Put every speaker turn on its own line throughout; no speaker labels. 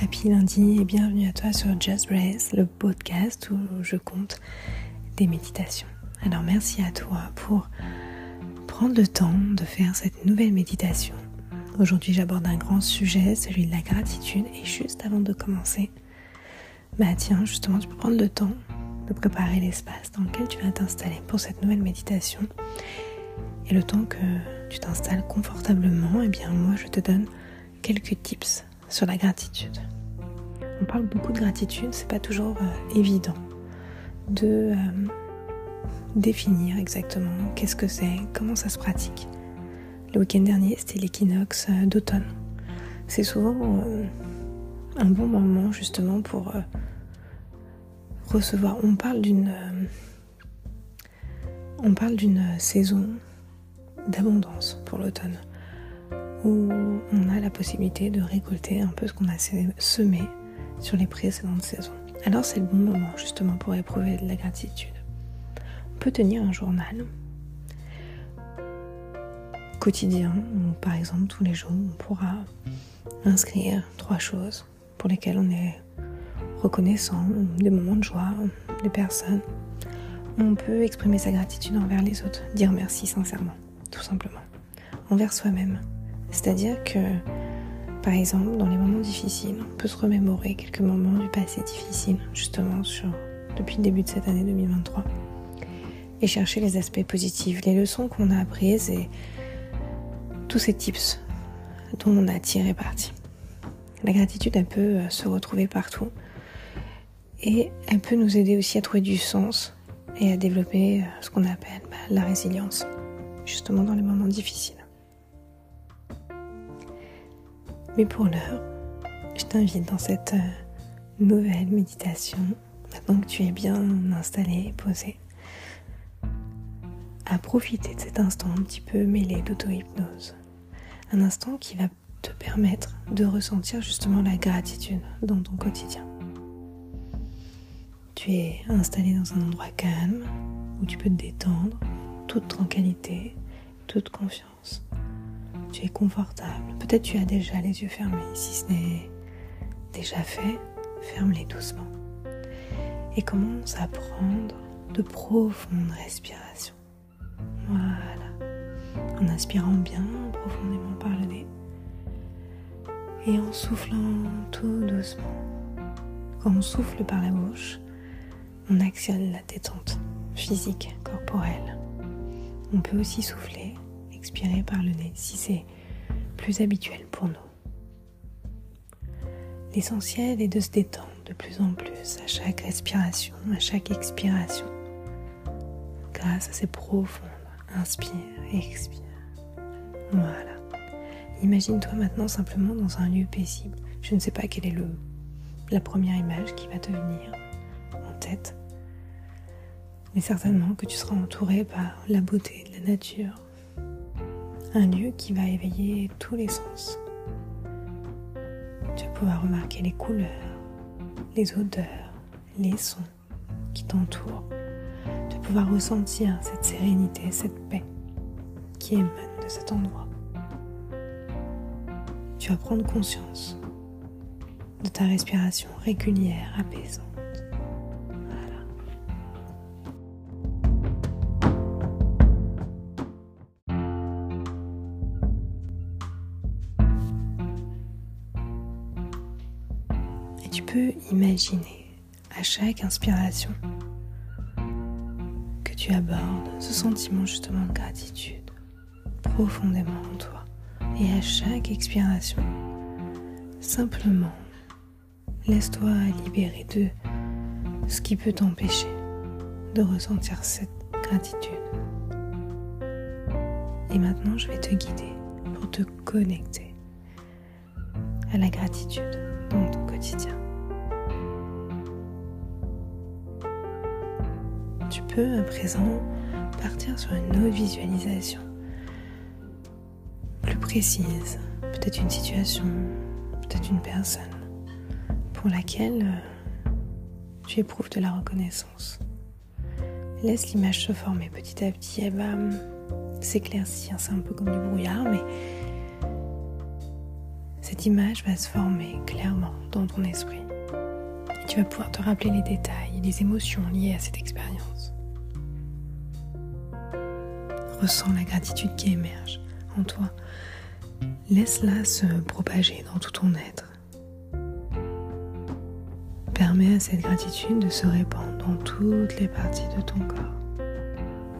Happy lundi et bienvenue à toi sur Just Breath, le podcast où je compte des méditations. Alors merci à toi pour prendre le temps de faire cette nouvelle méditation. Aujourd'hui j'aborde un grand sujet, celui de la gratitude et juste avant de commencer, bah tiens justement tu peux prendre le temps de préparer l'espace dans lequel tu vas t'installer pour cette nouvelle méditation. Et le temps que tu t'installes confortablement, et eh bien moi je te donne quelques tips sur la gratitude. On parle beaucoup de gratitude, c'est pas toujours euh, évident de euh, définir exactement qu'est-ce que c'est, comment ça se pratique. Le week-end dernier, c'était l'équinoxe euh, d'automne. C'est souvent un bon moment justement pour recevoir. On parle d'une on parle d'une saison d'abondance pour l'automne où on a la possibilité de récolter un peu ce qu'on a semé sur les précédentes saisons. Alors c'est le bon moment justement pour éprouver de la gratitude. On peut tenir un journal quotidien ou par exemple tous les jours on pourra inscrire trois choses pour lesquelles on est reconnaissant, des moments de joie, des personnes. On peut exprimer sa gratitude envers les autres, dire merci sincèrement, tout simplement, envers soi-même. C'est-à-dire que, par exemple, dans les moments difficiles, on peut se remémorer quelques moments du passé difficile, justement, depuis le début de cette année 2023, et chercher les aspects positifs, les leçons qu'on a apprises et tous ces tips dont on a tiré parti. La gratitude, elle peut euh, se retrouver partout et elle peut nous aider aussi à trouver du sens et à développer euh, ce qu'on appelle bah, la résilience, justement dans les moments difficiles. Mais pour l'heure, je t'invite dans cette euh, nouvelle méditation, maintenant que tu es bien installé posé, à profiter de cet instant un petit peu mêlé d'auto-hypnose. Un instant qui va te permettre de ressentir justement la gratitude dans ton quotidien. Tu es installé dans un endroit calme où tu peux te détendre, toute tranquillité, toute confiance tu confortable. Peut-être tu as déjà les yeux fermés. Si ce n'est déjà fait, ferme-les doucement. Et commence à prendre de profondes respirations. Voilà. En inspirant bien profondément par le nez. Et en soufflant tout doucement. Quand on souffle par la bouche, on actionne la détente physique, corporelle. On peut aussi souffler expirer par le nez si c'est plus habituel pour nous. L'essentiel est de se détendre de plus en plus à chaque respiration, à chaque expiration, grâce à ces profondes inspire expire. Voilà. Imagine-toi maintenant simplement dans un lieu paisible. Je ne sais pas quelle est le, la première image qui va te venir en tête, mais certainement que tu seras entouré par la beauté de la nature, un lieu qui va éveiller tous les sens. Tu vas pouvoir remarquer les couleurs, les odeurs, les sons qui t'entourent. Tu vas pouvoir ressentir cette sérénité, cette paix qui émane de cet endroit. Tu vas prendre conscience de ta respiration régulière, apaisante. Tu peux imaginer à chaque inspiration que tu abordes ce sentiment justement de gratitude profondément en toi. Et à chaque expiration, simplement, laisse-toi libérer de ce qui peut t'empêcher de ressentir cette gratitude. Et maintenant, je vais te guider pour te connecter à la gratitude dans ton quotidien. Tu peux à présent partir sur une autre visualisation plus précise, peut-être une situation, peut-être une personne pour laquelle euh, tu éprouves de la reconnaissance. Laisse l'image se former petit à petit, elle va hum, s'éclaircir, c'est un peu comme du brouillard, mais cette image va se former clairement dans ton esprit. Tu vas pouvoir te rappeler les détails et les émotions liées à cette expérience. Ressens la gratitude qui émerge en toi. Laisse-la se propager dans tout ton être. Permets à cette gratitude de se répandre dans toutes les parties de ton corps.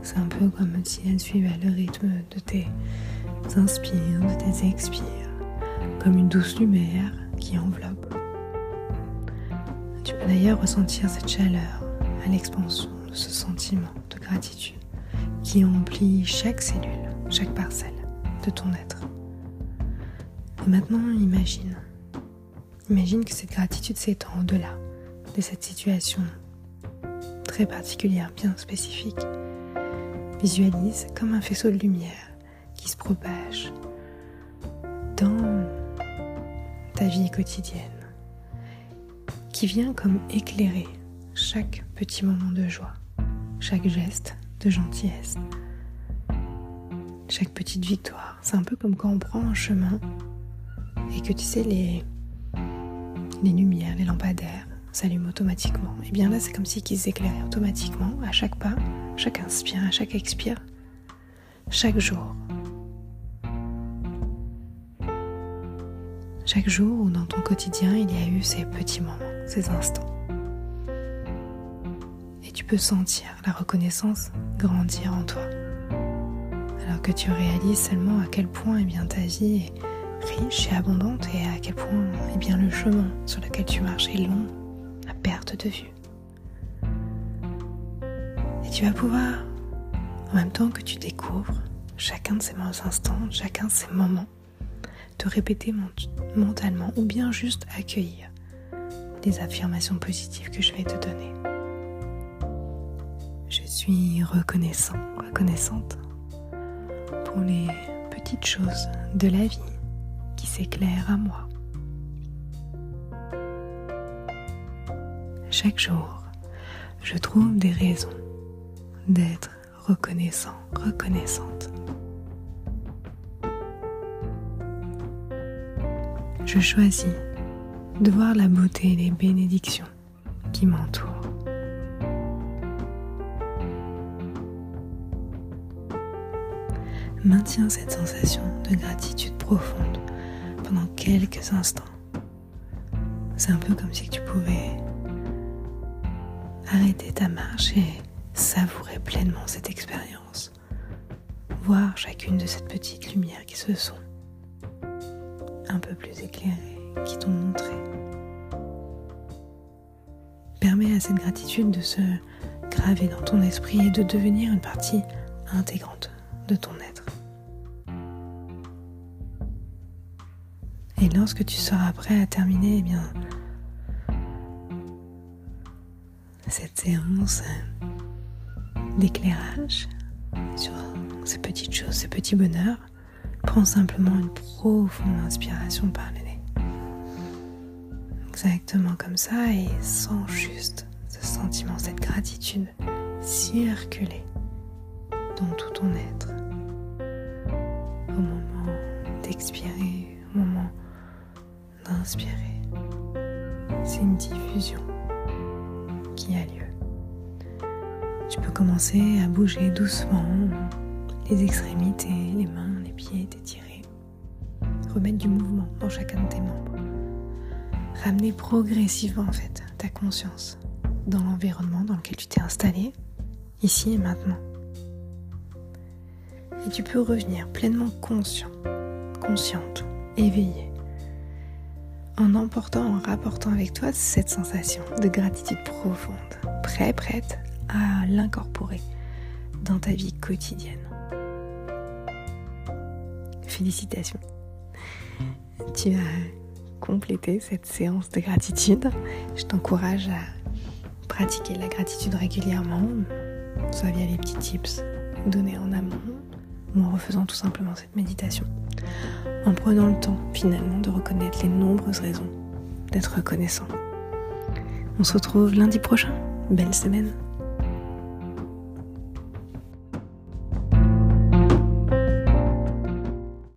C'est un peu comme si elle suivait le rythme de tes inspires, de tes expires, comme une douce lumière qui enveloppe. Tu peux d'ailleurs ressentir cette chaleur à l'expansion de ce sentiment de gratitude qui emplit chaque cellule, chaque parcelle de ton être. Et maintenant, imagine. Imagine que cette gratitude s'étend au-delà de cette situation très particulière, bien spécifique Visualise comme un faisceau de lumière qui se propage ta vie quotidienne, qui vient comme éclairer chaque petit moment de joie, chaque geste de gentillesse, chaque petite victoire. C'est un peu comme quand on prend un chemin et que tu sais les, les lumières, les lampadaires s'allument automatiquement. Et bien là, c'est comme si qu'ils s'éclairaient automatiquement à chaque pas chaque inspire, à chaque expire, chaque jour. Chaque jour où dans ton quotidien il y a eu ces petits moments, ces instants. Et tu peux sentir la reconnaissance grandir en toi. Alors que tu réalises seulement à quel point eh bien, ta vie est riche et abondante et à quel point eh bien, le chemin sur lequel tu marches est long à perte de vue. Et tu vas pouvoir, en même temps que tu découvres chacun de ces instants, chacun de ces moments, te répéter mentalement ou bien juste accueillir les affirmations positives que je vais te donner. Je suis reconnaissant, reconnaissante pour les petites choses de la vie qui s'éclairent à moi. Chaque jour, je trouve des raisons d'être reconnaissant, reconnaissante. Je choisis de voir la beauté et les bénédictions qui m'entourent. Maintiens cette sensation de gratitude profonde pendant quelques instants. C'est un peu comme si tu pouvais arrêter ta marche et savourer pleinement cette expérience, voir chacune de ces petites lumières qui se sont un peu plus éclairées, qui t'ont montré. Permet à cette gratitude de se graver dans ton esprit et de devenir une partie intégrante de ton être. Et lorsque tu seras prêt à terminer, eh bien, cette séance d'éclairage sur ces petites choses, ces petits bonheurs, prends simplement une profonde inspiration par le nez. Exactement comme ça et sens juste ce sentiment, cette gratitude circuler dans tout ton être. Au moment d'expirer, au moment d'inspirer. C'est une diffusion qui a lieu. Tu peux commencer à bouger doucement les extrémités, les mains, pieds, t'étirer. Remettre du mouvement dans chacun de tes membres. Ramener progressivement en fait ta conscience dans l'environnement dans lequel tu t'es installé, ici et maintenant. Et tu peux revenir pleinement conscient, consciente, éveillé, en emportant, en rapportant avec toi cette sensation de gratitude profonde, prêt, prête à l'incorporer dans ta vie quotidienne. Félicitations. Tu as complété cette séance de gratitude. Je t'encourage à pratiquer la gratitude régulièrement, soit via les petits tips donnés en amont ou en refaisant tout simplement cette méditation. En prenant le temps finalement de reconnaître les nombreuses raisons d'être reconnaissant. On se retrouve lundi prochain. Belle semaine.